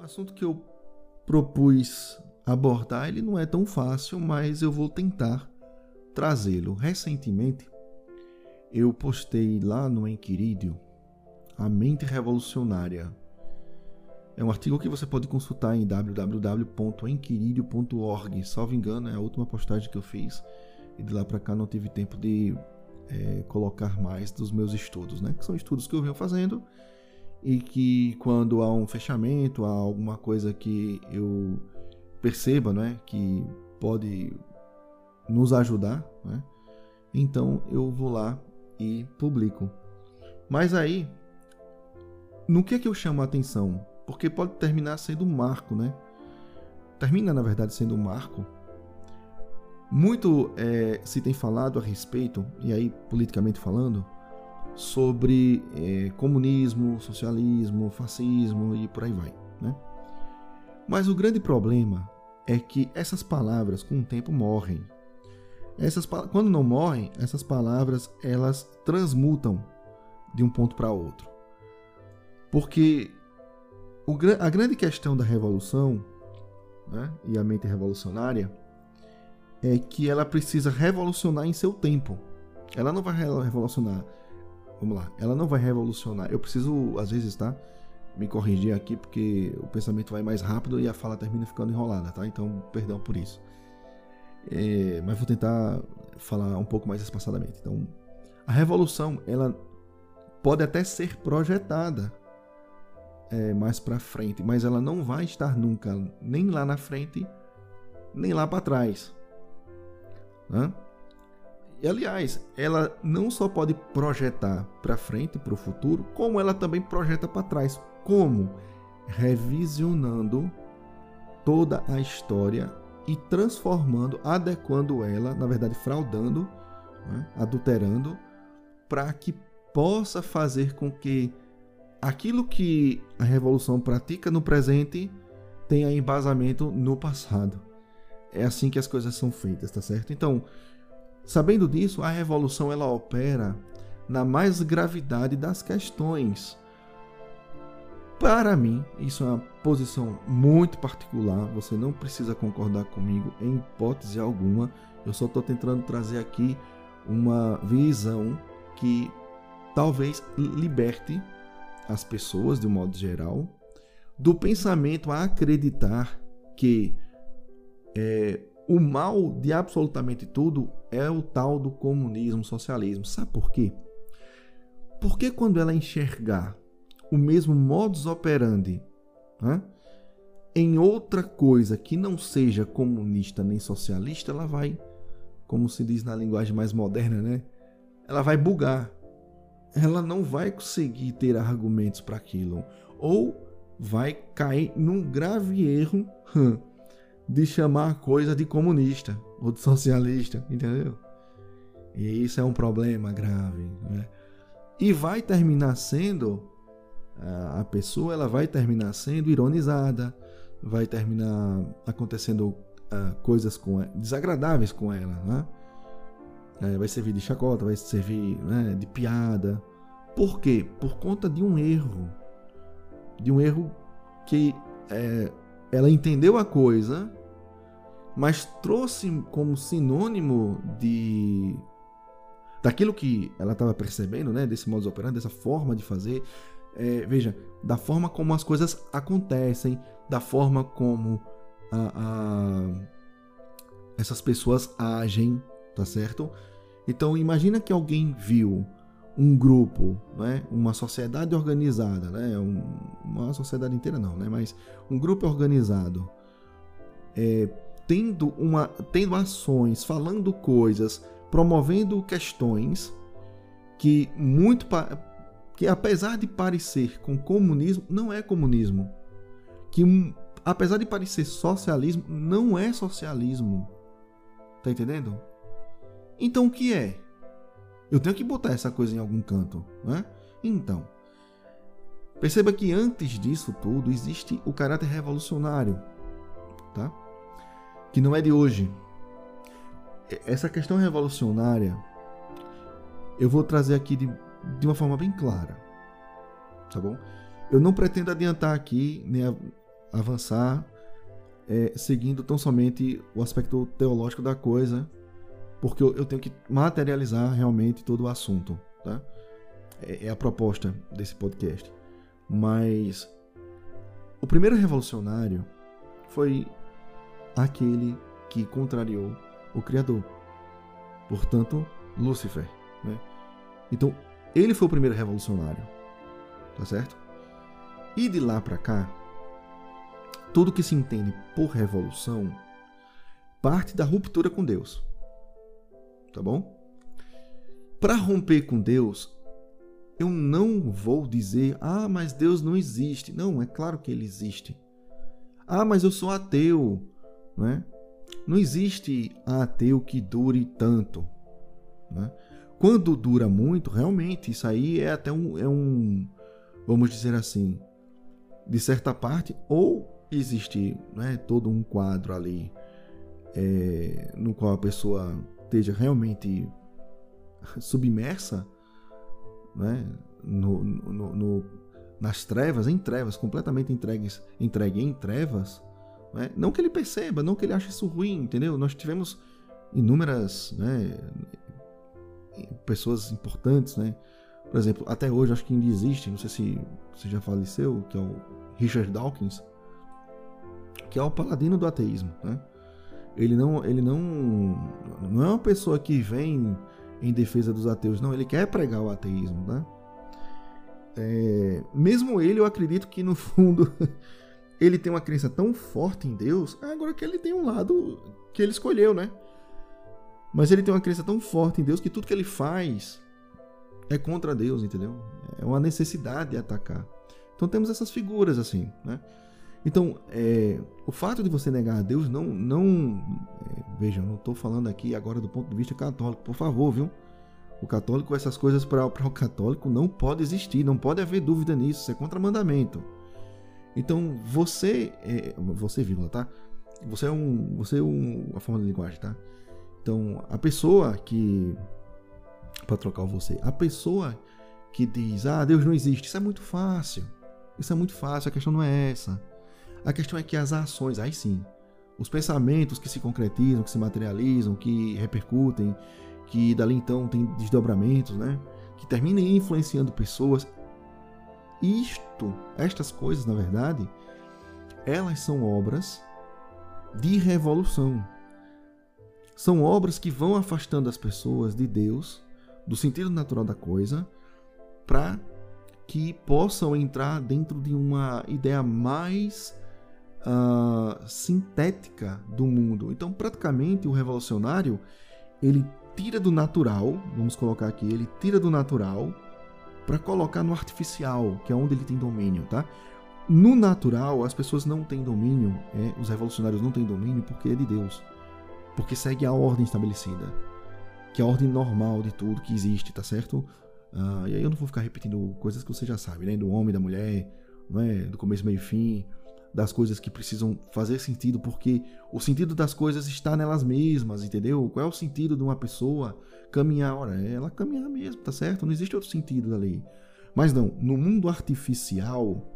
O assunto que eu propus abordar, ele não é tão fácil, mas eu vou tentar trazê-lo. Recentemente, eu postei lá no Enquiridio a mente revolucionária. É um artigo que você pode consultar em www.enquiridio.org. Salvo engano, é a última postagem que eu fiz. E de lá para cá não tive tempo de é, colocar mais dos meus estudos, né? Que são estudos que eu venho fazendo e que quando há um fechamento, há alguma coisa que eu perceba, né, que pode nos ajudar, né, então eu vou lá e publico. Mas aí, no que é que eu chamo a atenção? Porque pode terminar sendo um marco, né? Termina, na verdade, sendo um marco. Muito é, se tem falado a respeito, e aí politicamente falando, sobre é, comunismo, socialismo, fascismo e por aí vai. Né? Mas o grande problema é que essas palavras com o tempo morrem. Essas, quando não morrem, essas palavras elas transmutam de um ponto para outro. Porque o, a grande questão da revolução né, e a mente revolucionária é que ela precisa revolucionar em seu tempo. Ela não vai revolucionar Vamos lá. Ela não vai revolucionar. Eu preciso, às vezes, tá? Me corrigir aqui porque o pensamento vai mais rápido e a fala termina ficando enrolada, tá? Então, perdão por isso. É, mas vou tentar falar um pouco mais espaçadamente. Então, a revolução, ela pode até ser projetada é, mais para frente, mas ela não vai estar nunca nem lá na frente, nem lá para trás. Né? E aliás, ela não só pode projetar para frente, para o futuro, como ela também projeta para trás. Como? Revisionando toda a história e transformando, adequando ela, na verdade, fraudando, né, adulterando, para que possa fazer com que aquilo que a revolução pratica no presente tenha embasamento no passado. É assim que as coisas são feitas, tá certo? Então, Sabendo disso, a revolução ela opera na mais gravidade das questões. Para mim, isso é uma posição muito particular, você não precisa concordar comigo em hipótese alguma. Eu só estou tentando trazer aqui uma visão que talvez liberte as pessoas, de um modo geral, do pensamento a acreditar que é, o mal de absolutamente tudo é o tal do comunismo, socialismo. Sabe por quê? Porque quando ela enxergar o mesmo modus operandi né, em outra coisa que não seja comunista nem socialista, ela vai, como se diz na linguagem mais moderna, né? Ela vai bugar. Ela não vai conseguir ter argumentos para aquilo. Ou vai cair num grave erro de chamar a coisa de comunista ou de socialista, entendeu? E isso é um problema grave, né? E vai terminar sendo a pessoa, ela vai terminar sendo ironizada, vai terminar acontecendo uh, coisas com desagradáveis com ela, né? É, vai servir de chacota, vai servir né, de piada. Por quê? Por conta de um erro, de um erro que é, ela entendeu a coisa mas trouxe como sinônimo de daquilo que ela estava percebendo, né, desse modus operandi, dessa forma de fazer, é, veja, da forma como as coisas acontecem, da forma como a, a, essas pessoas agem, tá certo? Então imagina que alguém viu um grupo, né, uma sociedade organizada, né, um, uma sociedade inteira não, né, mas um grupo organizado é, tendo, uma, tendo ações, falando coisas, promovendo questões que muito que apesar de parecer com comunismo, não é comunismo. Que apesar de parecer socialismo, não é socialismo. Tá entendendo? Então o que é? Eu tenho que botar essa coisa em algum canto, né? Então, perceba que antes disso tudo existe o caráter revolucionário, tá? Que não é de hoje. Essa questão revolucionária eu vou trazer aqui de, de uma forma bem clara, tá bom? Eu não pretendo adiantar aqui nem avançar é, seguindo tão somente o aspecto teológico da coisa, porque eu, eu tenho que materializar realmente todo o assunto, tá? É, é a proposta desse podcast. Mas o primeiro revolucionário foi aquele que contrariou o Criador. Portanto, Lúcifer. Né? Então, ele foi o primeiro revolucionário. Tá certo? E de lá para cá, tudo que se entende por revolução parte da ruptura com Deus. Tá bom? Para romper com Deus, eu não vou dizer, ah, mas Deus não existe. Não, é claro que ele existe. Ah, mas eu sou ateu. Não, é? não existe ateu que dure tanto. Né? Quando dura muito, realmente, isso aí é até um, é um, vamos dizer assim, de certa parte, ou existe né, todo um quadro ali é, no qual a pessoa esteja realmente submersa né, no, no, no, nas trevas, em trevas, completamente entregues, entregue em trevas, né? não que ele perceba, não que ele ache isso ruim, entendeu? Nós tivemos inúmeras né, pessoas importantes, né? Por exemplo, até hoje acho que ainda existe, não sei se você já faleceu, que é o Richard Dawkins, que é o paladino do ateísmo, né? Ele não, ele não, não é uma pessoa que vem em defesa dos ateus, não. Ele quer pregar o ateísmo, né? É, mesmo ele, eu acredito que no fundo ele tem uma crença tão forte em Deus. Agora que ele tem um lado que ele escolheu, né? Mas ele tem uma crença tão forte em Deus que tudo que ele faz é contra Deus, entendeu? É uma necessidade de atacar. Então temos essas figuras assim, né? Então, é, o fato de você negar a Deus não. não é, veja, não estou falando aqui agora do ponto de vista católico, por favor, viu? O católico, essas coisas para o católico não pode existir, não pode haver dúvida nisso, isso é contra mandamento. Então, você. É, você, vírgula, tá? Você é um. Você é um. A forma de linguagem, tá? Então, a pessoa que. Para trocar o você, a pessoa que diz, ah, Deus não existe, isso é muito fácil. Isso é muito fácil, a questão não é essa. A questão é que as ações, aí sim, os pensamentos que se concretizam, que se materializam, que repercutem, que dali então tem desdobramentos, né? Que terminem influenciando pessoas. Isto, estas coisas, na verdade, elas são obras de revolução. São obras que vão afastando as pessoas de Deus, do sentido natural da coisa, para que possam entrar dentro de uma ideia mais uh, sintética do mundo. Então, praticamente, o revolucionário ele tira do natural, vamos colocar aqui, ele tira do natural para colocar no artificial, que é onde ele tem domínio, tá? No natural, as pessoas não têm domínio, é, os revolucionários não têm domínio porque é de Deus, porque segue a ordem estabelecida, que é a ordem normal de tudo que existe, tá certo? Uh, e aí eu não vou ficar repetindo coisas que você já sabe, né? Do homem, da mulher, não é? do começo, meio e fim, das coisas que precisam fazer sentido, porque o sentido das coisas está nelas mesmas, entendeu? Qual é o sentido de uma pessoa caminhar? Ora, é ela caminhar mesmo, tá certo? Não existe outro sentido da lei. Mas não, no mundo artificial,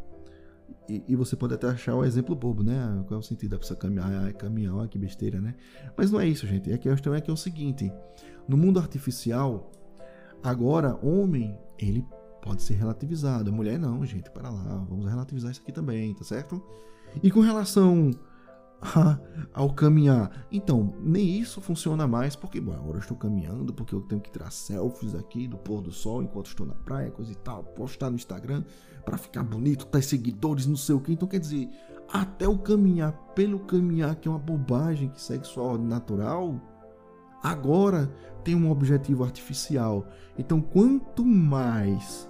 e, e, você pode até achar o exemplo bobo, né? Qual é o sentido da pessoa caminhar? Ah, caminhar, ah, que besteira, né? Mas não é isso, gente. É a questão é que é o seguinte: no mundo artificial, agora, homem, ele pode ser relativizado. A mulher não, gente, para lá, vamos relativizar isso aqui também, tá certo? E com relação a, ao caminhar, então, nem isso funciona mais, porque, bom, agora eu estou caminhando, porque eu tenho que tirar selfies aqui do pôr do sol enquanto estou na praia, coisa e tal, postar no Instagram para ficar bonito, ter seguidores, não sei o que. Então, quer dizer, até o caminhar pelo caminhar, que é uma bobagem que segue sua ordem natural, agora tem um objetivo artificial. Então, quanto mais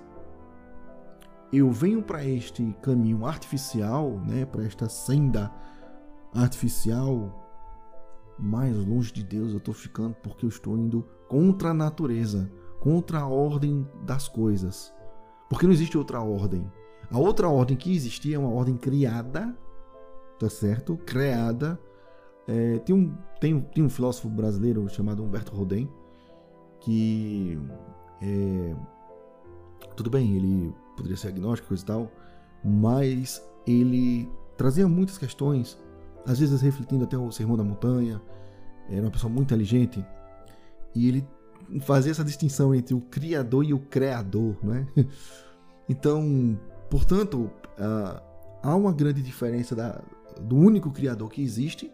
eu venho para este caminho artificial, né, para esta senda artificial, mais longe de Deus eu estou ficando porque eu estou indo contra a natureza, contra a ordem das coisas. Porque não existe outra ordem. A outra ordem que existia é uma ordem criada, tá certo? Criada. É, tem, um, tem, tem um filósofo brasileiro chamado Humberto Rodin que é, tudo bem, ele poderia ser agnóstico e tal, mas ele trazia muitas questões, às vezes refletindo até o Sermão da Montanha. Era uma pessoa muito inteligente e ele fazia essa distinção entre o Criador e o Criador, né? Então, portanto, uh, há uma grande diferença da, do único Criador que existe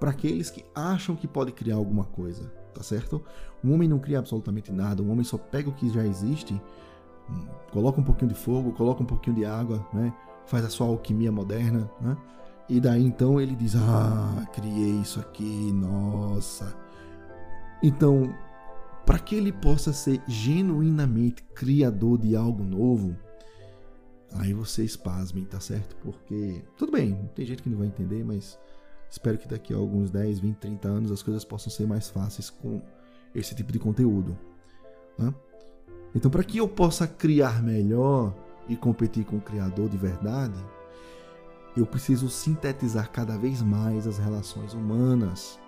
para aqueles que acham que pode criar alguma coisa, tá certo? Um homem não cria absolutamente nada, um homem só pega o que já existe, coloca um pouquinho de fogo, coloca um pouquinho de água, né? Faz a sua alquimia moderna, né? E daí então ele diz: Ah, criei isso aqui, nossa. Então, para que ele possa ser genuinamente criador de algo novo, aí vocês pasmem, tá certo? Porque, tudo bem, tem gente que não vai entender, mas espero que daqui a alguns 10, 20, 30 anos as coisas possam ser mais fáceis com esse tipo de conteúdo. Né? Então, para que eu possa criar melhor e competir com o criador de verdade, eu preciso sintetizar cada vez mais as relações humanas.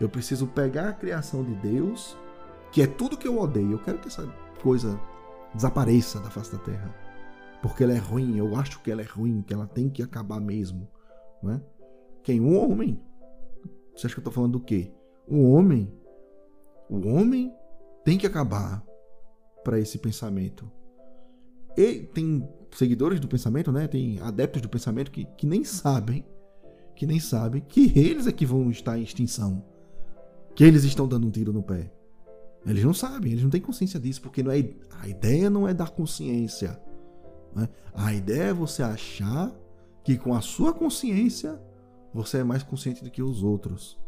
Eu preciso pegar a criação de Deus que é tudo que eu odeio. Eu quero que essa coisa desapareça da face da terra. Porque ela é ruim, eu acho que ela é ruim, que ela tem que acabar mesmo. Não é? Quem? O homem. Você acha que eu estou falando do quê? O homem. O homem tem que acabar para esse pensamento. E tem seguidores do pensamento, né? Tem adeptos do pensamento que, que nem sabem, que nem sabem que eles é que vão estar em extinção. Que eles estão dando um tiro no pé. Eles não sabem, eles não têm consciência disso, porque não é, a ideia não é dar consciência. Né? A ideia é você achar que com a sua consciência você é mais consciente do que os outros.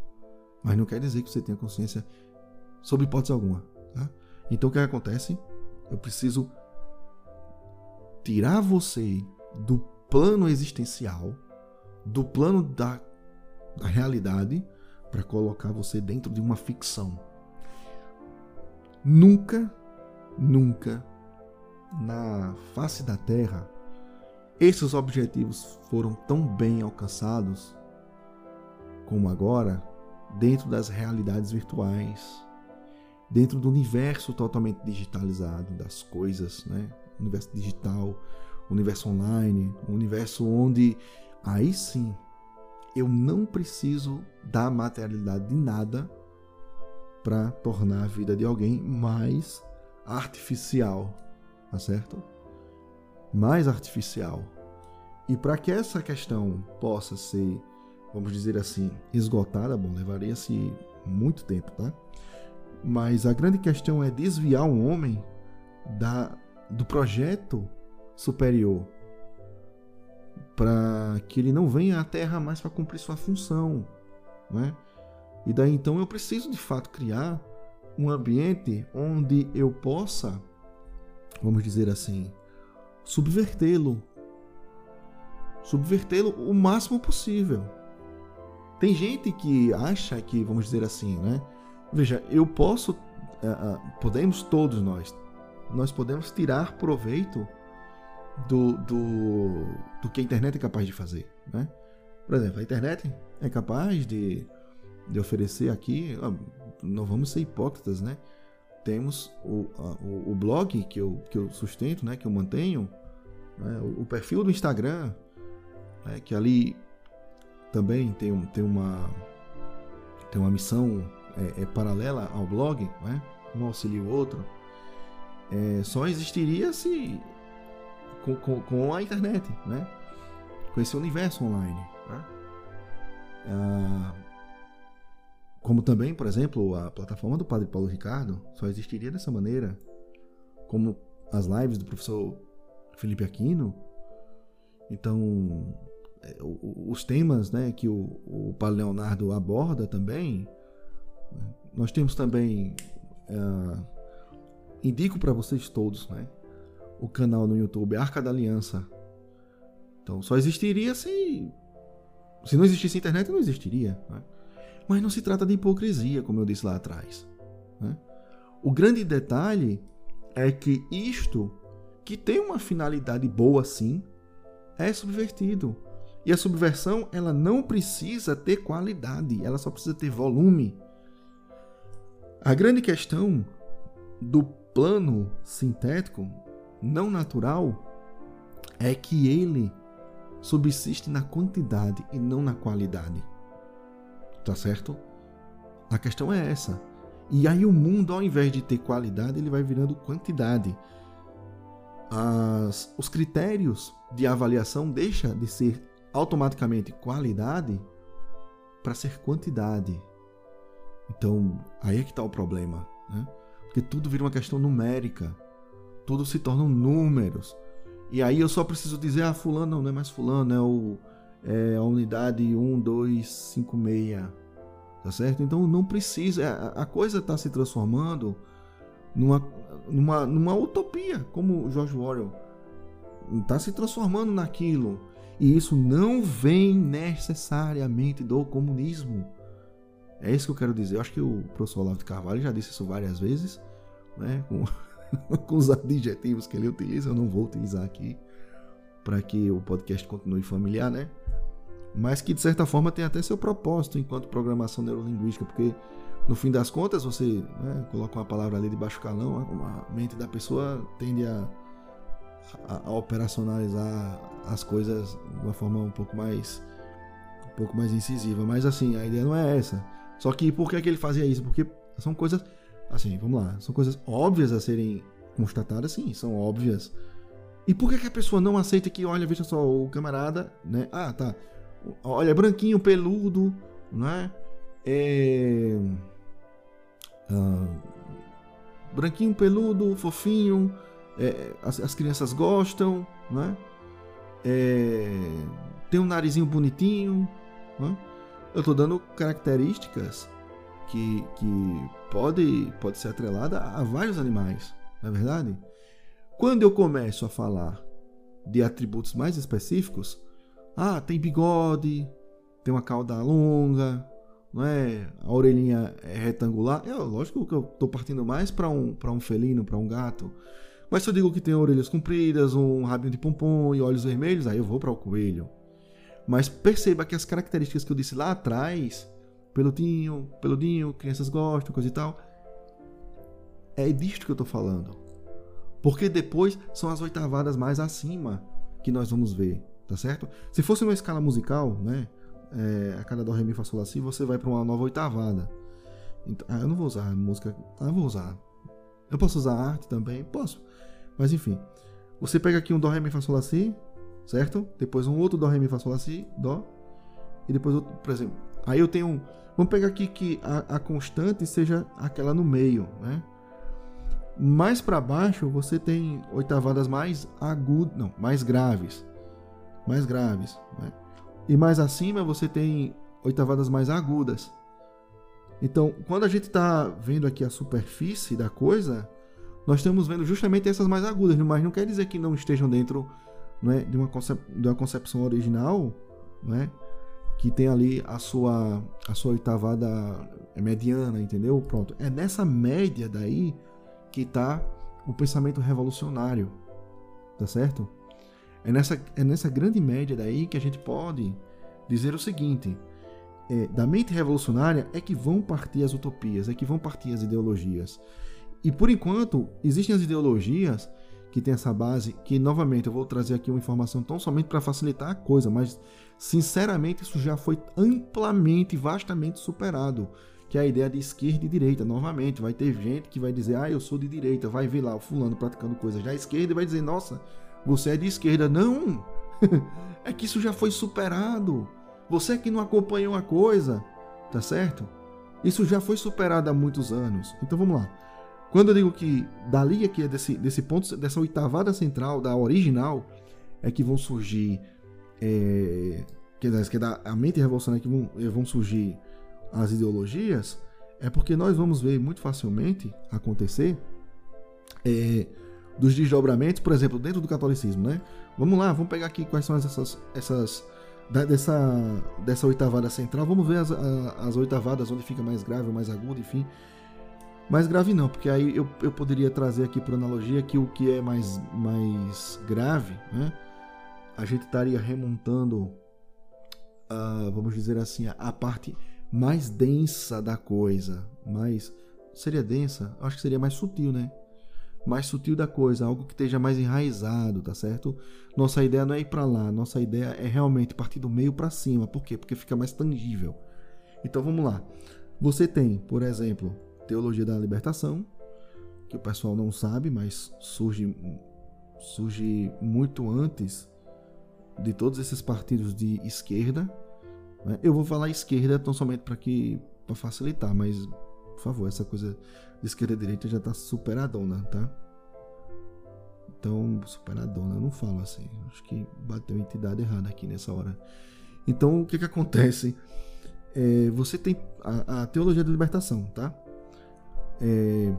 Mas não quer dizer que você tenha consciência sob hipótese alguma. Tá? Então o que acontece? Eu preciso tirar você do plano existencial, do plano da, da realidade, para colocar você dentro de uma ficção. Nunca, nunca na face da Terra esses objetivos foram tão bem alcançados como agora dentro das realidades virtuais, dentro do universo totalmente digitalizado das coisas, né? Universo digital, universo online, universo onde aí sim eu não preciso da materialidade de nada para tornar a vida de alguém mais artificial, tá certo? Mais artificial. E para que essa questão possa ser, vamos dizer assim, esgotada, bom, levaria-se muito tempo, tá? Mas a grande questão é desviar o homem da do projeto superior para que ele não venha à Terra mais para cumprir sua função, né? E daí então eu preciso de fato criar um ambiente onde eu possa, vamos dizer assim, subvertê-lo. Subvertê-lo o máximo possível. Tem gente que acha que, vamos dizer assim, né? Veja, eu posso, uh, uh, podemos todos nós, nós podemos tirar proveito do, do, do que a internet é capaz de fazer, né? Por exemplo, a internet é capaz de de oferecer aqui, não vamos ser hipócritas, né? Temos o, o, o, blog que eu, que eu sustento, né? Que eu mantenho, né? o, o, perfil do Instagram, né? que ali também tem, tem uma tem uma missão é, é paralela ao blog, né? Um auxilia o outro. É, só existiria se com, com, com, a internet, né? Com esse universo online. Né? Ah, como também, por exemplo, a plataforma do Padre Paulo Ricardo só existiria dessa maneira, como as lives do professor Felipe Aquino. Então, é, os temas né, que o, o Padre Leonardo aborda também, nós temos também, uh, indico para vocês todos, né, o canal no YouTube Arca da Aliança. Então, só existiria se. Se não existisse internet, não existiria. Né? Mas não se trata de hipocrisia, como eu disse lá atrás. Né? O grande detalhe é que isto, que tem uma finalidade boa sim, é subvertido. E a subversão, ela não precisa ter qualidade, ela só precisa ter volume. A grande questão do plano sintético, não natural, é que ele subsiste na quantidade e não na qualidade. Tá certo? A questão é essa. E aí o mundo, ao invés de ter qualidade, ele vai virando quantidade. As, os critérios de avaliação deixa de ser automaticamente qualidade para ser quantidade. Então, aí é que está o problema, né? Porque tudo vira uma questão numérica. Tudo se tornam números. E aí eu só preciso dizer, ah, fulano não, é mais fulano, é, o, é a unidade 1256. Tá certo? Então não precisa. A, coisa está se transformando numa, numa, numa utopia, como George Orwell. Está se transformando naquilo. E isso não vem necessariamente do comunismo. É isso que eu quero dizer. Eu acho que o professor Olavo de Carvalho já disse isso várias vezes, né? com, com os adjetivos que ele utiliza. Eu não vou utilizar aqui para que o podcast continue familiar, né? Mas que de certa forma tem até seu propósito enquanto programação neurolinguística, porque no fim das contas você né, coloca uma palavra ali de baixo calão, a mente da pessoa tende a a, a, operacionalizar as coisas de uma forma um pouco mais um pouco mais incisiva. Mas assim, a ideia não é essa. Só que por que, é que ele fazia isso? Porque são coisas assim, vamos lá, são coisas óbvias a serem constatadas, sim, são óbvias. E por que, que a pessoa não aceita que, olha, veja só, o camarada, né? Ah, tá. Olha, branquinho, peludo, né? É... Ah, branquinho, peludo, fofinho, é, as, as, crianças gostam, né? É, tem um narizinho bonitinho. Né? Eu estou dando características que, que pode, pode ser atrelada a vários animais, não é verdade? Quando eu começo a falar de atributos mais específicos, ah, tem bigode, tem uma cauda longa, não é? A orelhinha é retangular. É lógico que eu estou partindo mais para um, um felino, para um gato. Mas se eu digo que tem orelhas compridas, um rabinho de pompom e olhos vermelhos, aí eu vou para o coelho. Mas perceba que as características que eu disse lá atrás, peludinho, peludinho, crianças gostam, coisa e tal, é disto que eu estou falando. Porque depois são as oitavadas mais acima que nós vamos ver, tá certo? Se fosse uma escala musical, né? É, a cada do ré mi fá sol lá si, você vai para uma nova oitavada. Então, ah, eu não vou usar música, ah, eu vou usar. Eu posso usar arte também, posso. Mas enfim, você pega aqui um Dó, Ré, Mi, Fá, Sol, Lá, Si, certo? Depois um outro Dó, Ré, Mi, Fá, Sol, Lá, Si, Dó. E depois outro, por exemplo, aí eu tenho um... Vamos pegar aqui que a, a constante seja aquela no meio, né? Mais para baixo você tem oitavadas mais agudas, não, mais graves. Mais graves, né? E mais acima você tem oitavadas mais agudas. Então, quando a gente está vendo aqui a superfície da coisa, nós estamos vendo justamente essas mais agudas, mas não quer dizer que não estejam dentro né, de, uma concep de uma concepção original, né, que tem ali a sua, a sua oitavada mediana, entendeu? Pronto. É nessa média daí que está o pensamento revolucionário, tá certo? É nessa, é nessa grande média daí que a gente pode dizer o seguinte: é, da mente revolucionária é que vão partir as utopias, é que vão partir as ideologias. E por enquanto, existem as ideologias que têm essa base, que novamente eu vou trazer aqui uma informação tão somente para facilitar a coisa, mas sinceramente isso já foi amplamente, vastamente superado. Que é a ideia de esquerda e direita. Novamente, vai ter gente que vai dizer, ah, eu sou de direita, vai ver lá o fulano praticando coisas da esquerda e vai dizer, nossa, você é de esquerda. Não! é que isso já foi superado. Você que não acompanhou a coisa, tá certo? Isso já foi superado há muitos anos. Então vamos lá. Quando eu digo que dali aqui, desse, desse ponto, dessa oitavada central, da original, é que vão surgir. É, que, que da a mente revolucionária que vão, é, vão surgir as ideologias, é porque nós vamos ver muito facilmente acontecer é, dos desdobramentos, por exemplo, dentro do catolicismo, né? Vamos lá, vamos pegar aqui quais são essas, essas da, dessa, dessa oitavada central, vamos ver as, as oitavadas onde fica mais grave mais agudo, enfim. Mais grave não, porque aí eu, eu poderia trazer aqui por analogia que o que é mais, mais grave, né? A gente estaria remontando, vamos dizer assim, a, a, parte mais densa da coisa. Mais. Seria densa? Acho que seria mais sutil, né? mais sutil da coisa, algo que esteja mais enraizado, tá certo? Nossa ideia não é ir para lá, nossa ideia é realmente partir do meio para cima. Por quê? Porque fica mais tangível. Então vamos lá. Você tem, por exemplo, teologia da libertação, que o pessoal não sabe, mas surge surge muito antes de todos esses partidos de esquerda. Né? Eu vou falar esquerda tão somente para que para facilitar, mas por favor, essa coisa de esquerda e direita já está superadona, tá? Então, superadona, eu não falo assim. Acho que bateu a entidade errada aqui nessa hora. Então, o que que acontece? É, você tem a, a, teologia da libertação, tá? É,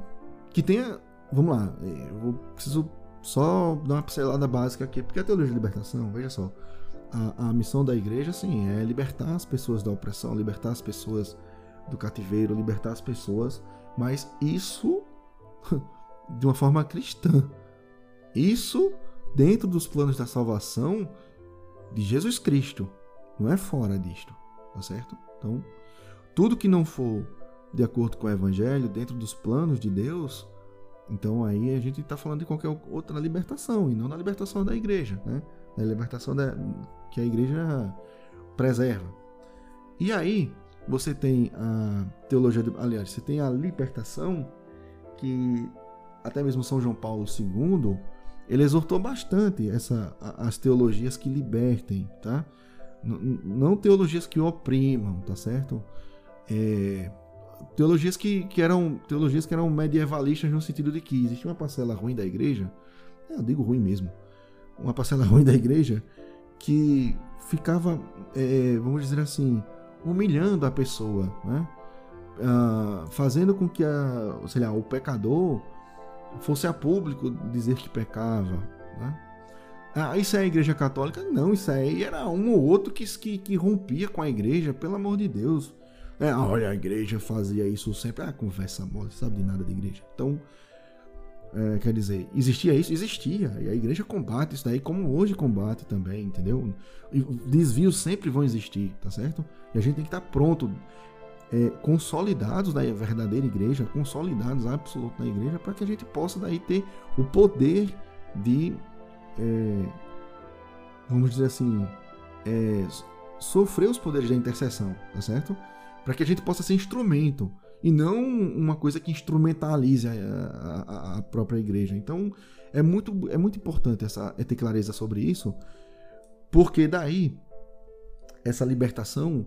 que tenha. Vamos lá, é, eu preciso só dar uma pincelada básica aqui, porque a teologia da libertação, veja só, a, a missão da igreja, sim, é libertar as pessoas da opressão, libertar as pessoas do cativeiro, libertar as pessoas, mas isso de uma forma cristã. Isso dentro dos planos da salvação de Jesus Cristo, não é fora disto, tá certo? Então, tudo que não for de acordo com o evangelho, dentro dos planos de Deus, então aí a gente está falando de qualquer outra libertação, e não na libertação da igreja, né? Na libertação da, que a igreja preserva. E aí você tem a teologia, de, aliás, você tem a libertação, que até mesmo São João Paulo II, ele exortou bastante essa, as teologias que libertem, tá? não teologias que oprimam, tá certo? É, teologias que, que eram teologias que eram medievalistas no sentido de que existia uma parcela ruim da igreja, é, eu digo ruim mesmo, uma parcela ruim da igreja que ficava, é, vamos dizer assim, humilhando a pessoa, né? Ah, fazendo com que a, sei lá, o pecador fosse a público dizer que pecava, né? Ah, isso é a igreja católica? Não, isso aí era um ou outro que, que, que rompia com a igreja, pelo amor de Deus. É, olha, a igreja fazia isso sempre. Ah, conversa mole, sabe de nada de igreja. Então, é, quer dizer, existia isso? Existia. E a igreja combate isso daí, como hoje combate também, entendeu? Desvios sempre vão existir, tá certo? E a gente tem que estar pronto, é, consolidados na verdadeira igreja, consolidados absoluto na igreja, para que a gente possa daí ter o poder de é, vamos dizer assim, é, sofrer os poderes da intercessão, tá certo? Para que a gente possa ser instrumento e não uma coisa que instrumentalize a, a, a, própria igreja. Então é muito, é muito importante essa, é ter clareza sobre isso, porque daí essa libertação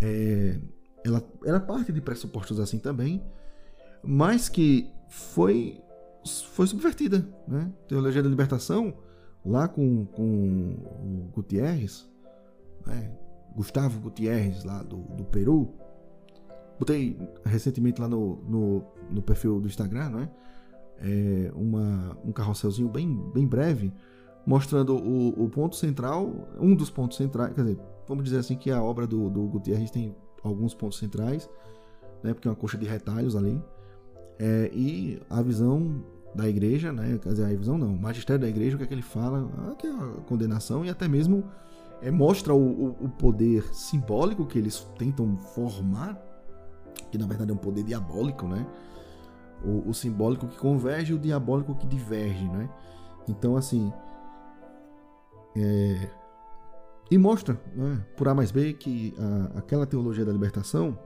é, ela, ela parte de pressupostos assim também, mas que foi foi subvertida, né? Teologia da libertação lá com, com o Gutierrez, né? Gustavo Gutierrez, lá do, do Peru. Botei recentemente lá no, no, no perfil do Instagram, não é? é uma, um carrosselzinho bem, bem breve, mostrando o, o ponto central, um dos pontos centrais, quer dizer, vamos dizer assim que a obra do, do Gutierrez tem alguns pontos centrais, né, porque é uma coxa de retalhos ali, é, e a visão da igreja, né? Quer dizer, a visão não, o magistério da igreja, o que é que ele fala? Ah, que é a condenação e até mesmo é, mostra o, o, o, poder simbólico que eles tentam formar, que na verdade é um poder diabólico, né? O, o simbólico que converge e o diabólico que diverge, né? Então, assim. É... E mostra, né, por A mais B, que a, aquela teologia da libertação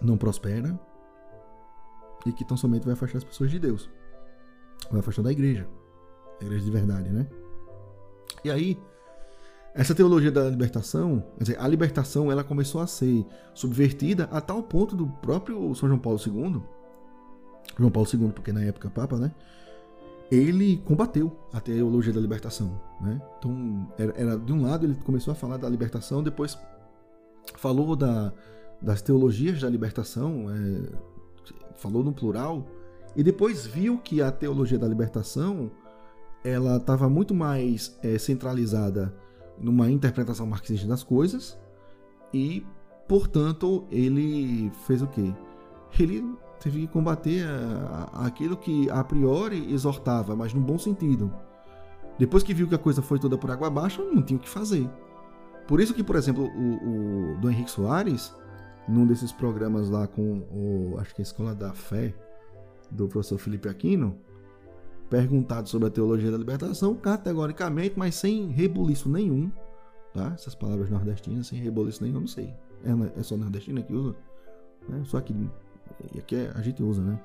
não prospera, e que tão somente vai afastar as pessoas de Deus. Vai afastar da igreja. A igreja de verdade, né? E aí, essa teologia da libertação, dizer, a libertação ela começou a ser subvertida a tal ponto do próprio São João Paulo II, João Paulo II, porque na época Papa, né? Ele combateu a teologia da libertação, né? Então, era, era de um lado ele começou a falar da libertação, depois falou da, das teologias da libertação, é, falou no plural, e depois viu que a teologia da libertação ela estava muito mais é, centralizada numa interpretação marxista das coisas e, portanto, ele fez o quê? Ele teve que combater a, a, aquilo que a priori exortava, mas no bom sentido. Depois que viu que a coisa foi toda por água abaixo, não tinha o que fazer. Por isso que, por exemplo, o, o Henrique Soares num desses programas lá com o. Acho que é a Escola da Fé. do professor Felipe Aquino, perguntado sobre a teologia da libertação, categoricamente, mas sem rebuliço nenhum, tá? Essas palavras nordestinas, sem rebuliço nenhum, não sei. É, é só nordestina que usa? Né? Só que aqui é, a gente usa, né?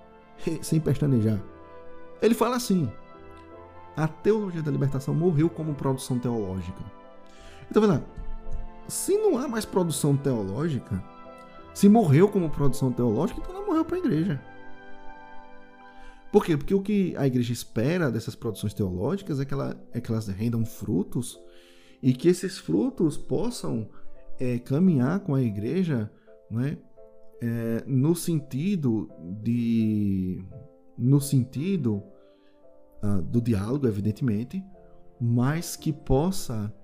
Sem pestanejar. Ele fala assim: a teologia da libertação morreu como produção teológica. Então, vendo se não há mais produção teológica, se morreu como produção teológica, então ela morreu para a igreja. Por quê? Porque o que a igreja espera dessas produções teológicas é que, ela, é que elas rendam frutos e que esses frutos possam é, caminhar com a igreja né, é, no sentido de no sentido uh, do diálogo, evidentemente, mas que possa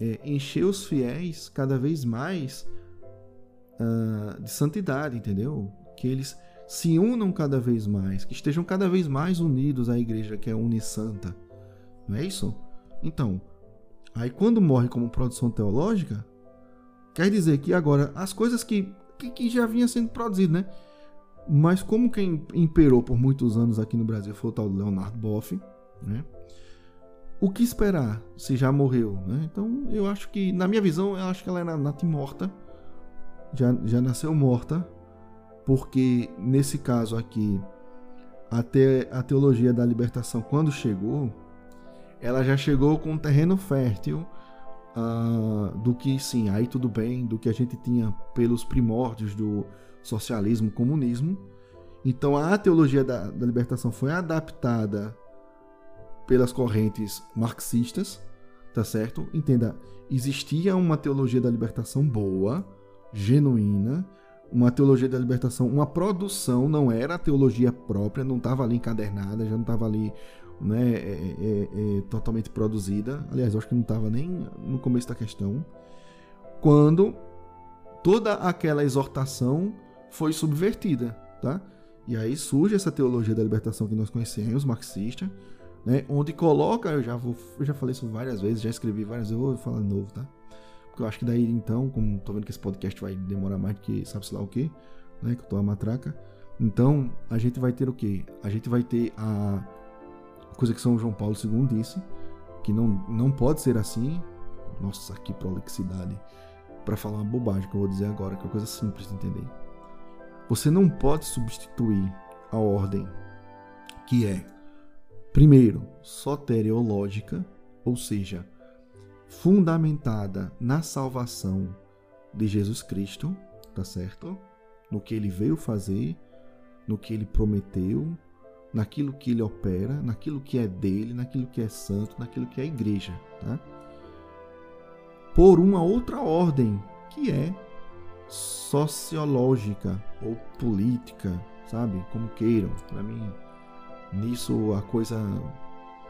é, encher os fiéis cada vez mais uh, de santidade, entendeu? Que eles se unam cada vez mais, que estejam cada vez mais unidos à igreja que é unissanta. Não é isso? Então, aí quando morre como produção teológica, quer dizer que agora as coisas que, que, que já vinha sendo produzido, né? Mas como quem imperou por muitos anos aqui no Brasil foi o tal Leonardo Boff, né? O que esperar se já morreu, né? Então eu acho que, na minha visão, eu acho que ela era nata morta, já, já nasceu morta, porque nesse caso aqui, até a teologia da libertação, quando chegou, ela já chegou com um terreno fértil uh, do que, sim, aí tudo bem, do que a gente tinha pelos primórdios do socialismo, comunismo. Então a teologia da, da libertação foi adaptada pelas correntes marxistas, tá certo? Entenda, existia uma teologia da libertação boa, genuína, uma teologia da libertação, uma produção, não era a teologia própria, não estava ali encadernada, já não estava ali né, é, é, é, totalmente produzida. Aliás, eu acho que não estava nem no começo da questão. Quando toda aquela exortação foi subvertida, tá? E aí surge essa teologia da libertação que nós conhecemos, marxista, né, onde coloca, eu já, vou, eu já falei isso várias vezes, já escrevi várias vezes, eu vou falar de novo, tá? Eu acho que daí então, como tô vendo que esse podcast vai demorar mais do que sabe-se lá o que, né? Que eu tô a matraca. Então, a gente vai ter o quê? A gente vai ter a coisa que São João Paulo II disse, que não, não pode ser assim. Nossa, que prolixidade. Para falar uma bobagem que eu vou dizer agora, que é uma coisa simples de entender. Você não pode substituir a ordem que é, primeiro, soteriológica, ou seja, fundamentada na salvação de Jesus Cristo, tá certo? No que ele veio fazer, no que ele prometeu, naquilo que ele opera, naquilo que é dele, naquilo que é santo, naquilo que é igreja, tá? Por uma outra ordem, que é sociológica ou política, sabe? Como queiram. Para mim, nisso a coisa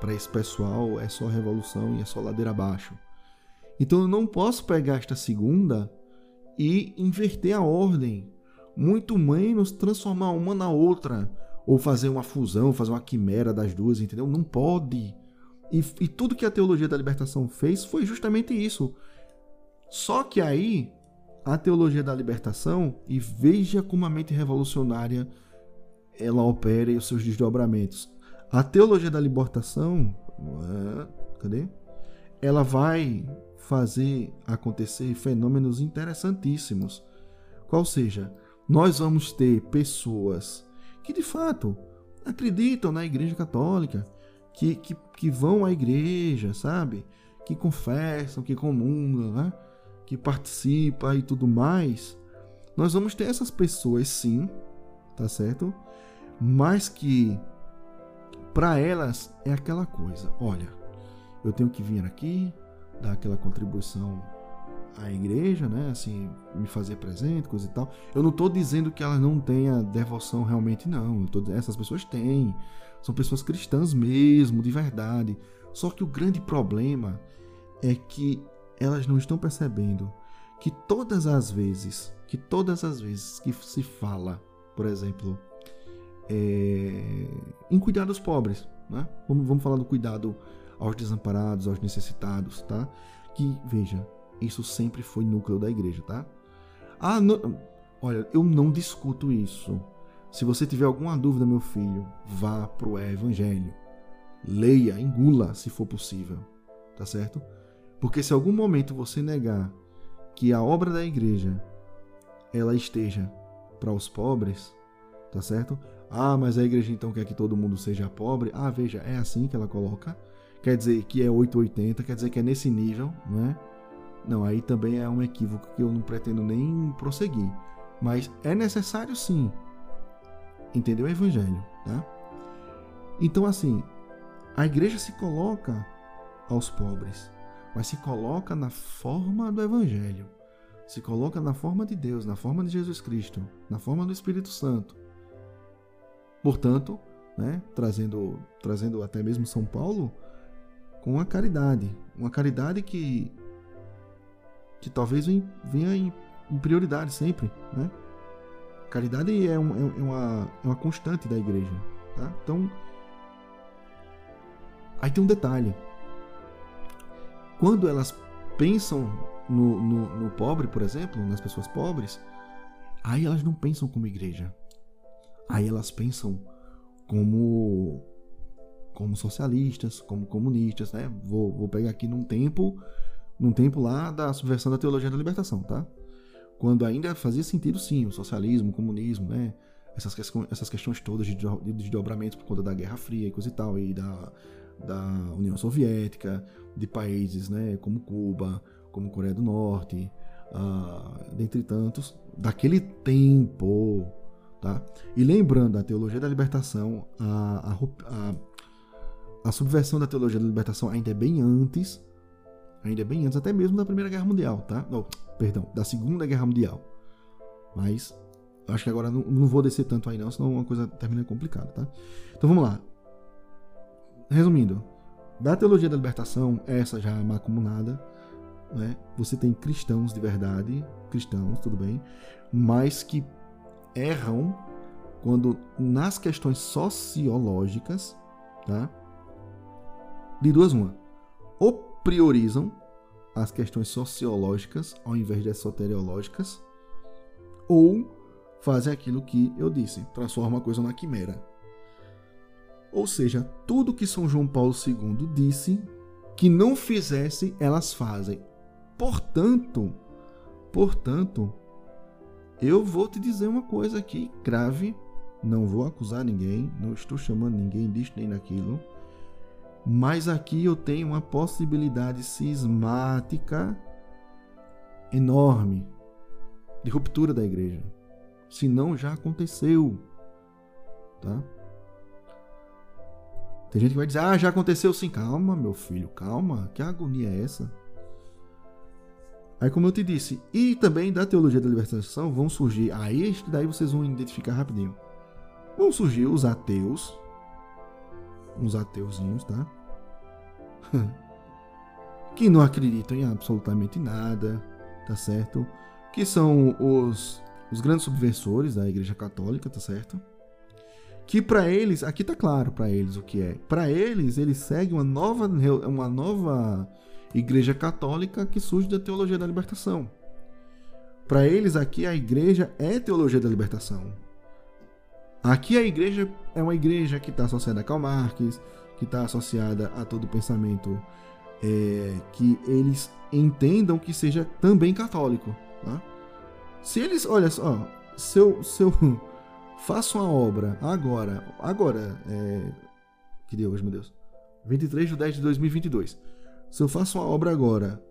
para esse pessoal é só revolução e é só ladeira abaixo. Então eu não posso pegar esta segunda e inverter a ordem, muito menos transformar uma na outra, ou fazer uma fusão, fazer uma quimera das duas, entendeu? Não pode. E, e tudo que a teologia da libertação fez foi justamente isso. Só que aí, a teologia da libertação, e veja como a mente revolucionária ela opera e os seus desdobramentos. A teologia da libertação, é, cadê? Ela vai fazer acontecer fenômenos interessantíssimos. Qual seja, nós vamos ter pessoas que de fato acreditam na Igreja Católica, que, que, que vão à igreja, sabe? Que confessam, que comungam, né? que participam e tudo mais. Nós vamos ter essas pessoas sim, tá certo? Mas que para elas é aquela coisa, olha, eu tenho que vir aqui, dar aquela contribuição à igreja, né? Assim, me fazer presente, coisa e tal. Eu não estou dizendo que elas não tenham devoção realmente, não. Tô, essas pessoas têm. São pessoas cristãs mesmo, de verdade. Só que o grande problema é que elas não estão percebendo que todas as vezes, que todas as vezes que se fala, por exemplo, é, em cuidar dos pobres, né? Vamos, vamos falar do cuidado aos desamparados, aos necessitados, tá? Que, veja, isso sempre foi núcleo da igreja, tá? Ah, não, olha, eu não discuto isso. Se você tiver alguma dúvida, meu filho, vá para o Evangelho. Leia, engula, se for possível. Tá certo? Porque se algum momento você negar que a obra da igreja ela esteja para os pobres, tá certo? Ah, mas a igreja então quer que todo mundo seja pobre. Ah, veja, é assim que ela coloca. Quer dizer que é 880, quer dizer que é nesse nível, não é? Não, aí também é um equívoco que eu não pretendo nem prosseguir. Mas é necessário sim entender o evangelho, tá? Então assim, a igreja se coloca aos pobres, mas se coloca na forma do evangelho. Se coloca na forma de Deus, na forma de Jesus Cristo, na forma do Espírito Santo. Portanto, né, trazendo, trazendo até mesmo São Paulo com a caridade, uma caridade que que talvez venha em, em prioridade sempre, né? Caridade é, um, é, uma, é uma constante da igreja, tá? Então, aí tem um detalhe. Quando elas pensam no, no, no pobre, por exemplo, nas pessoas pobres, aí elas não pensam como igreja. Aí elas pensam como como socialistas, como comunistas, né? Vou, vou pegar aqui num tempo, num tempo lá da subversão da teologia da libertação, tá? Quando ainda fazia sentido sim o socialismo, o comunismo, né? Essas, essas questões todas de, de desdobramentos por conta da Guerra Fria e coisa e tal, e da, da União Soviética, de países, né? Como Cuba, como Coreia do Norte, uh, dentre tantos, daquele tempo, Tá? E lembrando, a teologia da libertação, a, a, a subversão da teologia da libertação ainda é bem antes, ainda é bem antes, até mesmo da Primeira Guerra Mundial, tá? Oh, perdão, da Segunda Guerra Mundial. Mas acho que agora não, não vou descer tanto aí não, senão uma coisa termina complicada, tá? Então vamos lá. Resumindo, da teologia da libertação, essa já é macumunada, né? Você tem cristãos de verdade, cristãos, tudo bem, mas que erram quando nas questões sociológicas, tá? De duas uma, ou priorizam as questões sociológicas ao invés das soteriológicas, ou fazem aquilo que eu disse, transforma a coisa na quimera. Ou seja, tudo que São João Paulo II disse que não fizesse, elas fazem. Portanto, portanto, eu vou te dizer uma coisa aqui grave, não vou acusar ninguém, não estou chamando ninguém disso nem daquilo, mas aqui eu tenho uma possibilidade cismática enorme de ruptura da igreja. Se não já aconteceu, tá? Tem gente que vai dizer: "Ah, já aconteceu sim". Calma, meu filho, calma. Que agonia é essa? Aí, como eu te disse, e também da teologia da libertação vão surgir, aí que daí vocês vão identificar rapidinho. Vão surgir os ateus, uns ateuzinhos, tá? que não acreditam em absolutamente nada, tá certo? Que são os, os grandes subversores da Igreja Católica, tá certo? Que para eles, aqui tá claro para eles o que é. Para eles, eles seguem uma nova, uma nova Igreja Católica que surge da teologia da libertação. Para eles, aqui a igreja é teologia da libertação. Aqui a igreja é uma igreja que está associada a Karl Marx, que está associada a todo pensamento é, que eles entendam que seja também católico. Tá? Se eles, olha só, se eu, se eu faço uma obra agora, agora, é, que dia hoje, meu Deus? 23 de 10 de 2022 se eu faço uma obra agora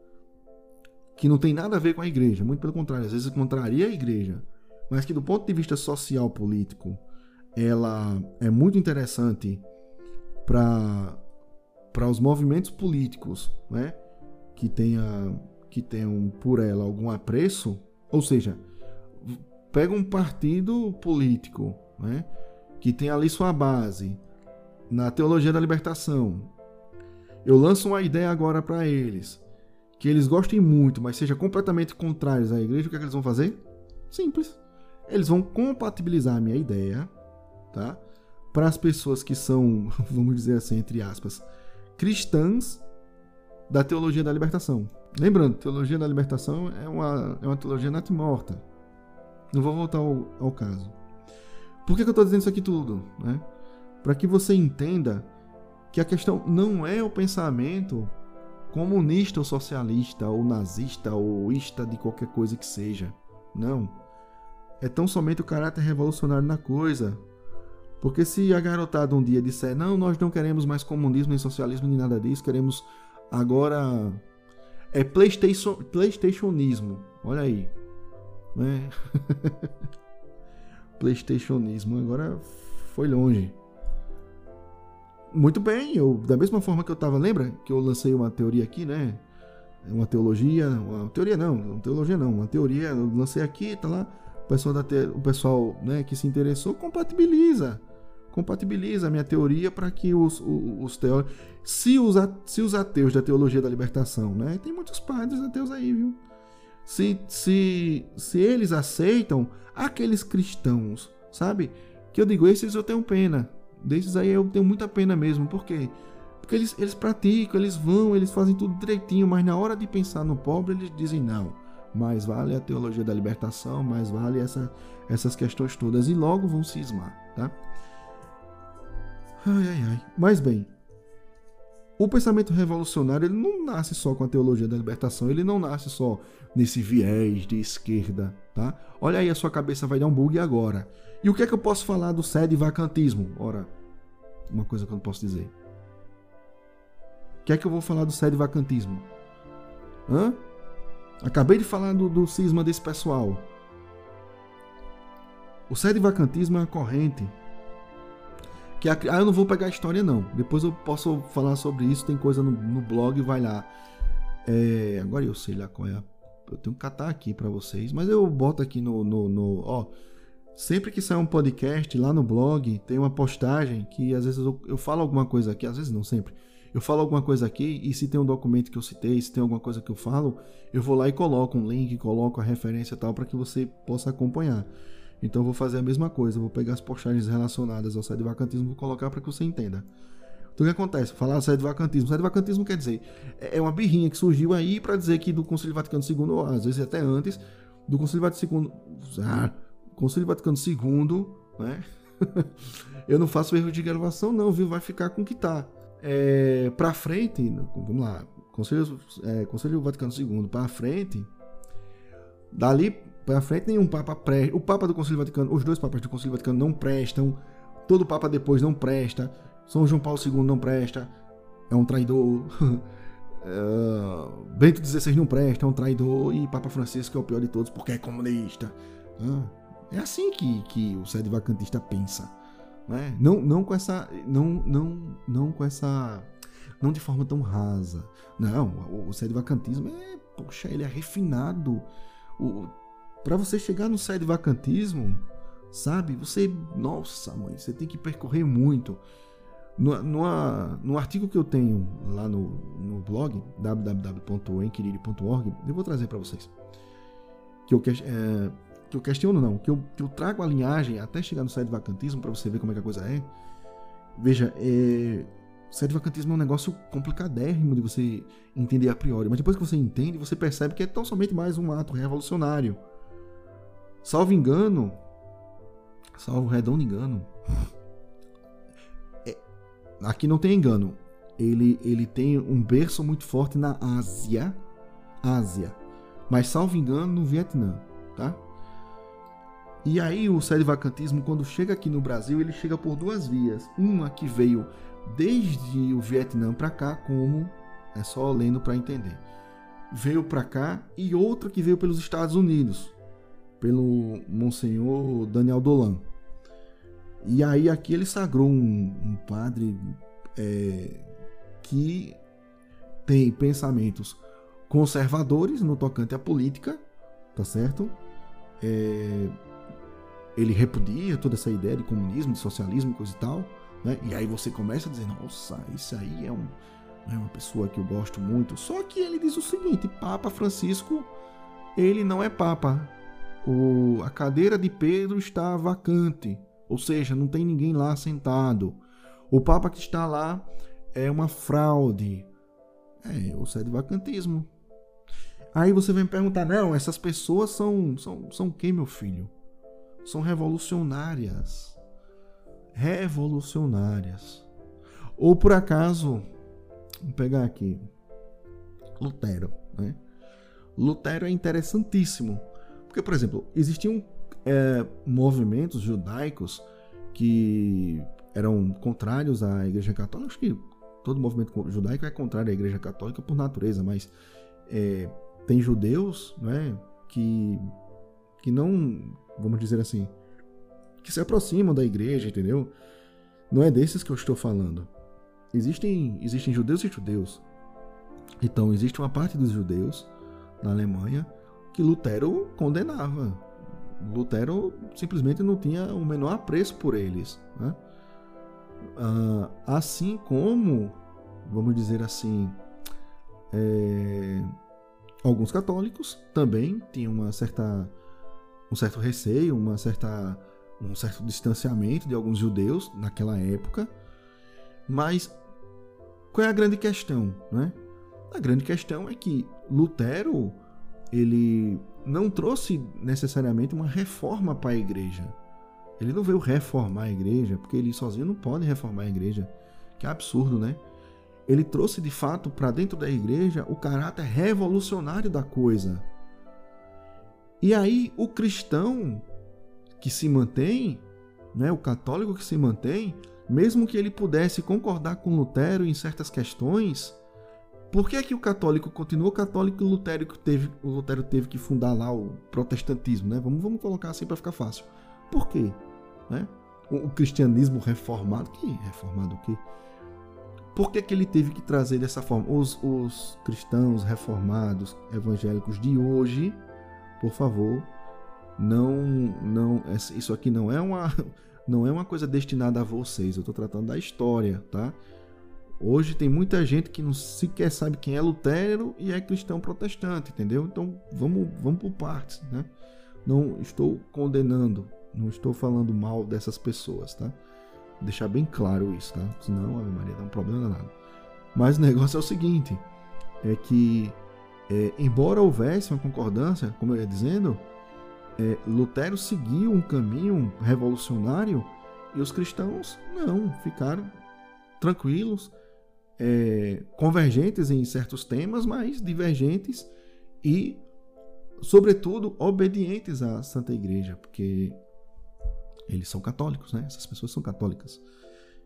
que não tem nada a ver com a igreja, muito pelo contrário, às vezes contraria a igreja, mas que do ponto de vista social político ela é muito interessante para os movimentos políticos, né, que tenha que tenham por ela algum apreço, ou seja, pega um partido político, né, que tem ali sua base na teologia da libertação, eu lanço uma ideia agora para eles, que eles gostem muito, mas seja completamente contrários à igreja, o que, é que eles vão fazer? Simples. Eles vão compatibilizar a minha ideia, tá? Para as pessoas que são, vamos dizer assim, entre aspas, cristãs da teologia da libertação. Lembrando, teologia da libertação é uma, é uma teologia natimorta. Não vou voltar ao, ao caso. Por que, que eu estou dizendo isso aqui tudo? Né? Para que você entenda que a questão não é o pensamento comunista ou socialista, ou nazista, ou ista de qualquer coisa que seja. Não. É tão somente o caráter revolucionário na coisa. Porque se a garotada um dia disser, não, nós não queremos mais comunismo nem socialismo nem nada disso, queremos agora. É PlayStation, PlayStationismo. Olha aí. Né? PlayStationismo. Agora foi longe. Muito bem, eu da mesma forma que eu tava, lembra que eu lancei uma teoria aqui, né? Uma teologia, uma teoria não, uma teologia não, uma teoria, eu lancei aqui, tá lá, o pessoal da te, o pessoal, né, que se interessou compatibiliza. Compatibiliza a minha teoria para que os, os, os teólogos, se os, se os ateus da teologia da libertação, né? Tem muitos padres ateus aí, viu? Se, se, se eles aceitam aqueles cristãos, sabe? Que eu digo, esses eu tenho pena, Desses aí eu tenho muita pena mesmo. Por quê? Porque eles, eles praticam, eles vão, eles fazem tudo direitinho, mas na hora de pensar no pobre, eles dizem não. Mais vale a teologia da libertação, mais vale essa, essas questões todas. E logo vão cismar, tá? Ai, ai, ai. Mas bem, o pensamento revolucionário ele não nasce só com a teologia da libertação, ele não nasce só nesse viés de esquerda, tá? Olha aí, a sua cabeça vai dar um bug agora. E o que é que eu posso falar do sede vacantismo? Ora, uma coisa que eu não posso dizer. O que é que eu vou falar do sede vacantismo? Hã? Acabei de falar do, do cisma desse pessoal. O sede vacantismo é uma corrente que a, ah, eu não vou pegar a história não. Depois eu posso falar sobre isso. Tem coisa no, no blog, vai lá. É, agora eu sei lá qual é. A, eu tenho que catar aqui para vocês, mas eu boto aqui no, no, no ó. Sempre que sai um podcast lá no blog, tem uma postagem que às vezes eu, eu falo alguma coisa aqui, às vezes não sempre. Eu falo alguma coisa aqui e se tem um documento que eu citei, se tem alguma coisa que eu falo, eu vou lá e coloco um link, coloco a referência e tal para que você possa acompanhar. Então vou fazer a mesma coisa, vou pegar as postagens relacionadas ao site de vacantismo e vou colocar para que você entenda. Então o que acontece? Falar do site de vacantismo. Site de vacantismo quer dizer, é, é uma birrinha que surgiu aí para dizer que do Concílio Vaticano II, ou às vezes até antes, do Concílio Vaticano II. Ah, Concílio Vaticano II, né? eu não faço erro de gravação, não, viu? Vai ficar com o que tá. É, para frente, vamos lá, Conselho, é, Conselho Vaticano II para frente, dali para frente nenhum papa presta. O papa do Conselho Vaticano, os dois papas do Conselho Vaticano não prestam. Todo papa depois não presta. São João Paulo II não presta. É um traidor. uh, Bento XVI não presta, é um traidor. E Papa Francisco é o pior de todos porque é comunista. Uh, é assim que, que o sede vacantista pensa. Né? Não, não com essa. Não, não, não com essa. Não de forma tão rasa. Não, o, o sede vacantismo é. Poxa, ele é refinado. O, para você chegar no sede vacantismo, sabe? Você. Nossa, mãe, você tem que percorrer muito. No, no, no artigo que eu tenho lá no, no blog, www.enquiriri.org, eu vou trazer para vocês. Que eu, é, que eu questiono não, que eu, que eu trago a linhagem até chegar no site vacantismo para você ver como é que a coisa é. Veja, é, site vacantismo é um negócio complicadérrimo de você entender a priori, mas depois que você entende, você percebe que é tão somente mais um ato revolucionário. Salvo engano, salvo redondo engano, é, aqui não tem engano, ele, ele tem um berço muito forte na Ásia, Ásia, mas salvo engano no Vietnã, tá? E aí o vacantismo, quando chega aqui no Brasil, ele chega por duas vias. Uma que veio desde o Vietnã para cá, como é só lendo para entender. Veio para cá e outra que veio pelos Estados Unidos, pelo Monsenhor Daniel Dolan. E aí aqui ele sagrou um, um padre é, que tem pensamentos conservadores no tocante à política, tá certo? É, ele repudia toda essa ideia de comunismo, de socialismo, coisa e tal, né? E aí você começa a dizer, nossa, isso aí é, um, é uma pessoa que eu gosto muito. Só que ele diz o seguinte, Papa Francisco, ele não é Papa. O, a cadeira de Pedro está vacante, ou seja, não tem ninguém lá sentado. O Papa que está lá é uma fraude. É, ou seja, de vacantismo. Aí você vem me perguntar, não, essas pessoas são, são, são quem, meu filho? são revolucionárias. revolucionárias. Ou por acaso, vamos pegar aqui, Lutero, né? Lutero é interessantíssimo, porque, por exemplo, existiam é, movimentos judaicos que eram contrários à Igreja Católica. Acho que todo movimento judaico é contrário à Igreja Católica por natureza, mas é, tem judeus né, que, que não, vamos dizer assim, que se aproximam da igreja, entendeu? Não é desses que eu estou falando. Existem, existem judeus e judeus. Então, existe uma parte dos judeus na Alemanha que Lutero condenava. Lutero simplesmente não tinha o menor apreço por eles. Né? Ah, assim como, vamos dizer assim, é, alguns católicos também tinham uma certa, um certo receio, uma certa, um certo distanciamento de alguns judeus naquela época. Mas qual é a grande questão? Né? A grande questão é que Lutero ele não trouxe necessariamente uma reforma para a igreja. Ele não veio reformar a igreja, porque ele sozinho não pode reformar a igreja. Que absurdo, né? Ele trouxe de fato para dentro da igreja o caráter revolucionário da coisa. E aí o cristão que se mantém, né, o católico que se mantém, mesmo que ele pudesse concordar com Lutero em certas questões, por que é que o católico continuou católico e o Lutero teve, o Lutero teve que fundar lá o protestantismo, né? Vamos, vamos colocar assim para ficar fácil. Por quê? Né? O, o, cristianismo reformado, que reformado o quê? Por que, que ele teve que trazer dessa forma? Os, os cristãos reformados, evangélicos de hoje, por favor, não, não, isso aqui não é uma, não é uma coisa destinada a vocês. Eu estou tratando da história, tá? Hoje tem muita gente que não sequer sabe quem é Lutero e é cristão protestante, entendeu? Então vamos, vamos por partes, né? Não estou condenando, não estou falando mal dessas pessoas, tá? Vou deixar bem claro isso, tá? Senão, a Maria, dá um problema nada. Mas o negócio é o seguinte, é que é, embora houvesse uma concordância, como eu ia dizendo, é, Lutero seguiu um caminho revolucionário e os cristãos não, ficaram tranquilos, é, convergentes em certos temas, mas divergentes e, sobretudo, obedientes à Santa Igreja, porque eles são católicos, né? Essas pessoas são católicas.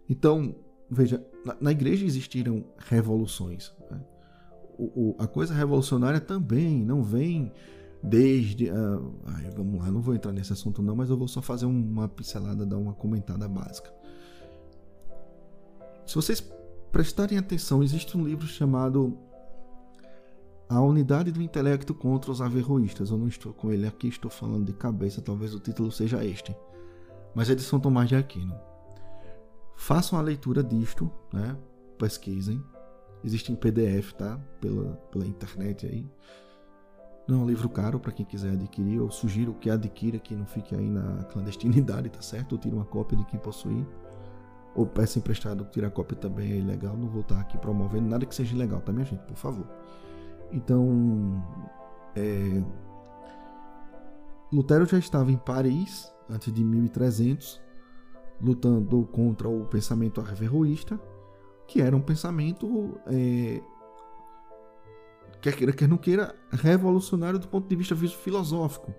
Então, veja, na, na igreja existiram revoluções. Né? O, o, a coisa revolucionária também não vem desde. Uh, ai, vamos lá, não vou entrar nesse assunto não, mas eu vou só fazer uma pincelada, dar uma comentada básica. Se vocês prestarem atenção, existe um livro chamado A Unidade do Intelecto contra os Averroístas. Eu não estou com ele aqui, estou falando de cabeça, talvez o título seja este. Mas é de São Tomás de Aquino. Façam a leitura disto, né? pesquisem. Existe em PDF, tá? Pela, pela internet aí. Não é um livro caro para quem quiser adquirir. Eu sugiro que adquira, que não fique aí na clandestinidade, tá certo? Ou tire uma cópia de quem possuir ou peça emprestado, tirar cópia também é ilegal. Não vou estar aqui promovendo nada que seja ilegal, tá, minha gente? Por favor. Então, é... Lutero já estava em Paris antes de 1300, lutando contra o pensamento averroísta, que era um pensamento, é... quer queira, quer não queira, revolucionário do ponto de vista filosófico,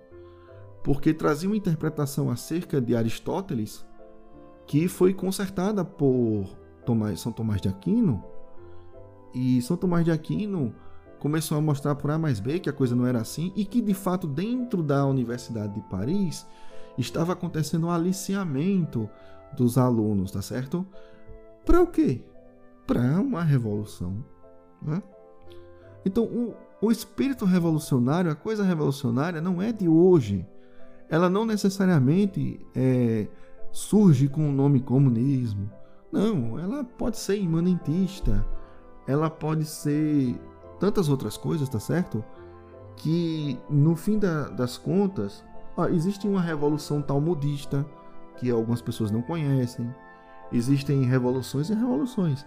porque trazia uma interpretação acerca de Aristóteles que foi consertada por Tomás, São Tomás de Aquino. E São Tomás de Aquino começou a mostrar por A mais B que a coisa não era assim e que de fato dentro da Universidade de Paris estava acontecendo um aliciamento dos alunos, tá certo? Para o quê? Para uma revolução. Né? Então, o, o espírito revolucionário, a coisa revolucionária não é de hoje. Ela não necessariamente é surge com o nome comunismo. Não, ela pode ser imanentista, ela pode ser tantas outras coisas, tá certo? Que no fim da, das contas, ó, existe uma revolução talmudista que algumas pessoas não conhecem. Existem revoluções e revoluções.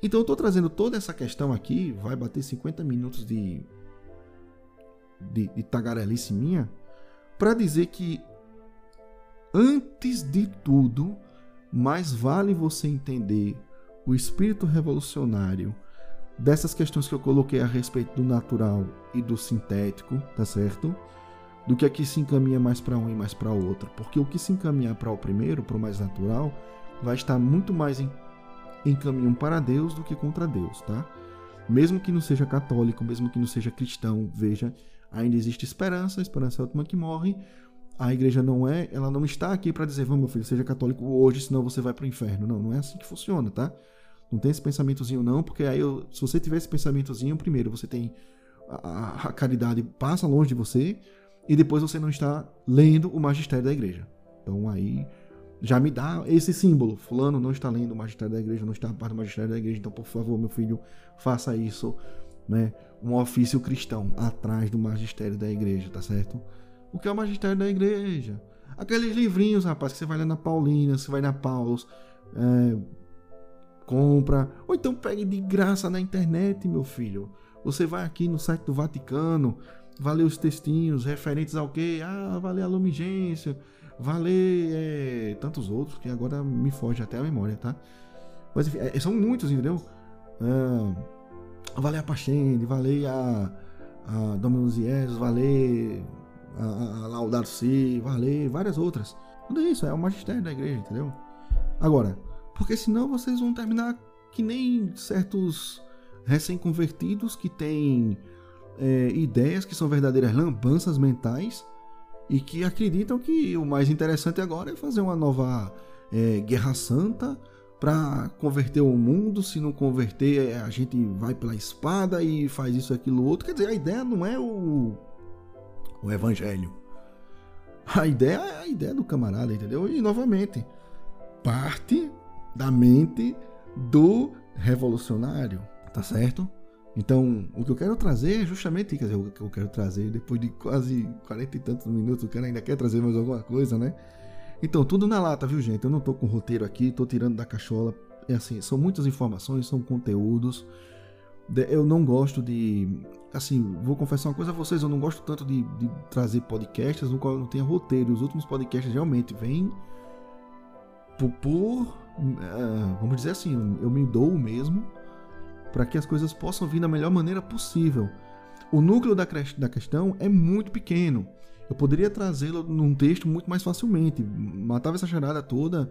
Então eu estou trazendo toda essa questão aqui, vai bater 50 minutos de, de, de tagarelice minha, para dizer que antes de tudo, mais vale você entender o espírito revolucionário dessas questões que eu coloquei a respeito do natural e do sintético, tá certo? Do que aqui se encaminha mais para um e mais para outro, porque o que se encaminha para o primeiro, para o mais natural, vai estar muito mais em, em caminho para Deus do que contra Deus, tá? Mesmo que não seja católico, mesmo que não seja cristão, veja, ainda existe esperança, a esperança é a última que morre. A igreja não é, ela não está aqui para dizer, vamos meu filho, seja católico hoje, senão você vai para o inferno. Não, não é assim que funciona, tá? Não tem esse pensamentozinho não, porque aí eu, se você tiver esse pensamentozinho, primeiro você tem a, a, caridade passa longe de você e depois você não está lendo o magistério da igreja. Então aí já me dá esse símbolo. Fulano não está lendo o magistério da igreja, não está parte do magistério da igreja, então por favor, meu filho, faça isso, né? Um ofício cristão atrás do magistério da igreja, tá certo? O que é o magistério da igreja? Aqueles livrinhos, rapaz, que você vai ler na Paulina, você vai na Paulos, é, compra, ou então pegue de graça na internet, meu filho. Você vai aqui no site do Vaticano, vai ler os textinhos referentes ao que? Ah, vai ler a lumigência, vai ler é, tantos outros que agora me foge até a memória, tá? Mas enfim, é, são muitos, entendeu? É, vai ler a Pachende, vai ler a, a Dominus Jesus, vai ler a, a, Laudato Si, vai ler várias outras. Tudo isso é o magistério da igreja, entendeu? Agora, porque senão vocês vão terminar que nem certos recém-convertidos que têm é, ideias que são verdadeiras lambanças mentais e que acreditam que o mais interessante agora é fazer uma nova é, guerra santa para converter o mundo. Se não converter, a gente vai pela espada e faz isso, aquilo, outro. Quer dizer, a ideia não é o, o evangelho. A ideia é a ideia do camarada, entendeu? E novamente, parte da mente do revolucionário, tá certo? Então, o que eu quero trazer é justamente, quer dizer, o que eu quero trazer, depois de quase 40 e tantos minutos, o cara ainda quer trazer mais alguma coisa, né? Então, tudo na lata, viu, gente? Eu não tô com roteiro aqui, tô tirando da cachola. É assim, são muitas informações, são conteúdos. Eu não gosto de. Assim, vou confessar uma coisa a vocês, eu não gosto tanto de, de trazer podcasts no qual eu não tenha roteiro. Os últimos podcasts realmente vêm por, por é, vamos dizer assim, eu me dou mesmo para que as coisas possam vir da melhor maneira possível. O núcleo da, da questão é muito pequeno. Eu poderia trazê-lo num texto muito mais facilmente. Matava essa charada toda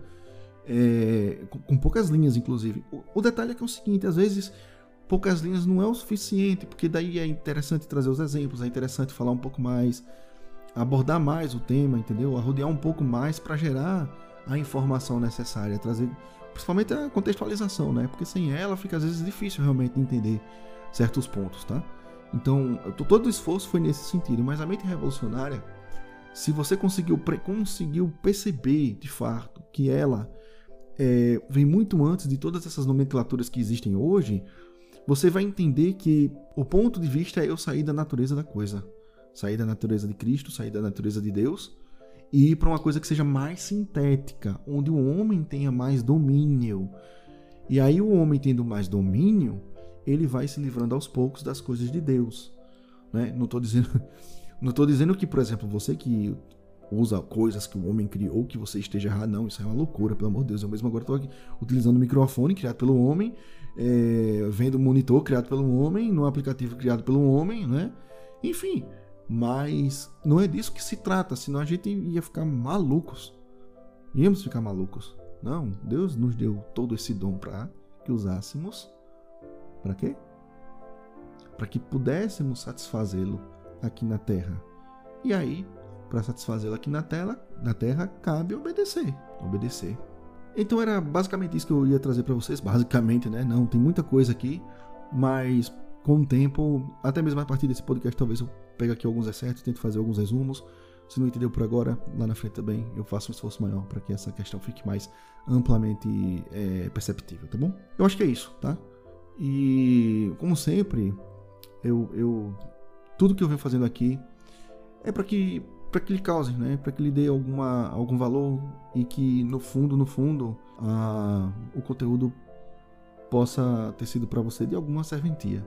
é, com, com, poucas linhas, inclusive. O, o, detalhe é que é o seguinte: às vezes poucas linhas não é o suficiente, porque daí é interessante trazer os exemplos, é interessante falar um pouco mais, abordar mais o tema, entendeu? Arrodear um pouco mais para gerar a informação necessária, trazer principalmente a contextualização, né? Porque sem ela fica às vezes difícil realmente entender certos pontos, tá? Então, todo o esforço foi nesse sentido, mas a mente revolucionária, se você conseguiu, conseguiu perceber de fato que ela é, vem muito antes de todas essas nomenclaturas que existem hoje, você vai entender que o ponto de vista é eu sair da natureza da coisa, sair da natureza de Cristo, sair da natureza de Deus e ir para uma coisa que seja mais sintética, onde o homem tenha mais domínio. E aí o homem tendo mais domínio, ele vai se livrando aos poucos das coisas de Deus. Né? Não estou dizendo, não tô dizendo que, por exemplo, você que usa coisas que o homem criou, que você esteja errado. Não, isso é uma loucura, pelo amor de Deus. Eu mesmo agora estou aqui utilizando o microfone criado pelo homem, é, vendo monitor criado pelo homem, no aplicativo criado pelo homem, né? Enfim, mas não é disso que se trata, senão a gente ia ficar malucos. Íamos ficar malucos. Não, Deus nos deu todo esse dom para que usássemos. Para quê? Para que pudéssemos satisfazê-lo aqui na terra. E aí, para satisfazê-lo aqui na terra, na terra cabe obedecer, obedecer. Então era basicamente isso que eu ia trazer para vocês, basicamente, né? Não, tem muita coisa aqui, mas com o tempo, até mesmo a partir desse podcast, talvez eu pegue aqui alguns excertos, tento fazer alguns resumos. Se não entendeu por agora, lá na frente também eu faço um esforço maior para que essa questão fique mais amplamente é, perceptível, tá bom? Eu acho que é isso, tá? E como sempre, eu, eu tudo que eu venho fazendo aqui é para que para que lhe cause, né? Para que lhe dê alguma algum valor e que no fundo, no fundo, a, o conteúdo possa ter sido para você de alguma serventia,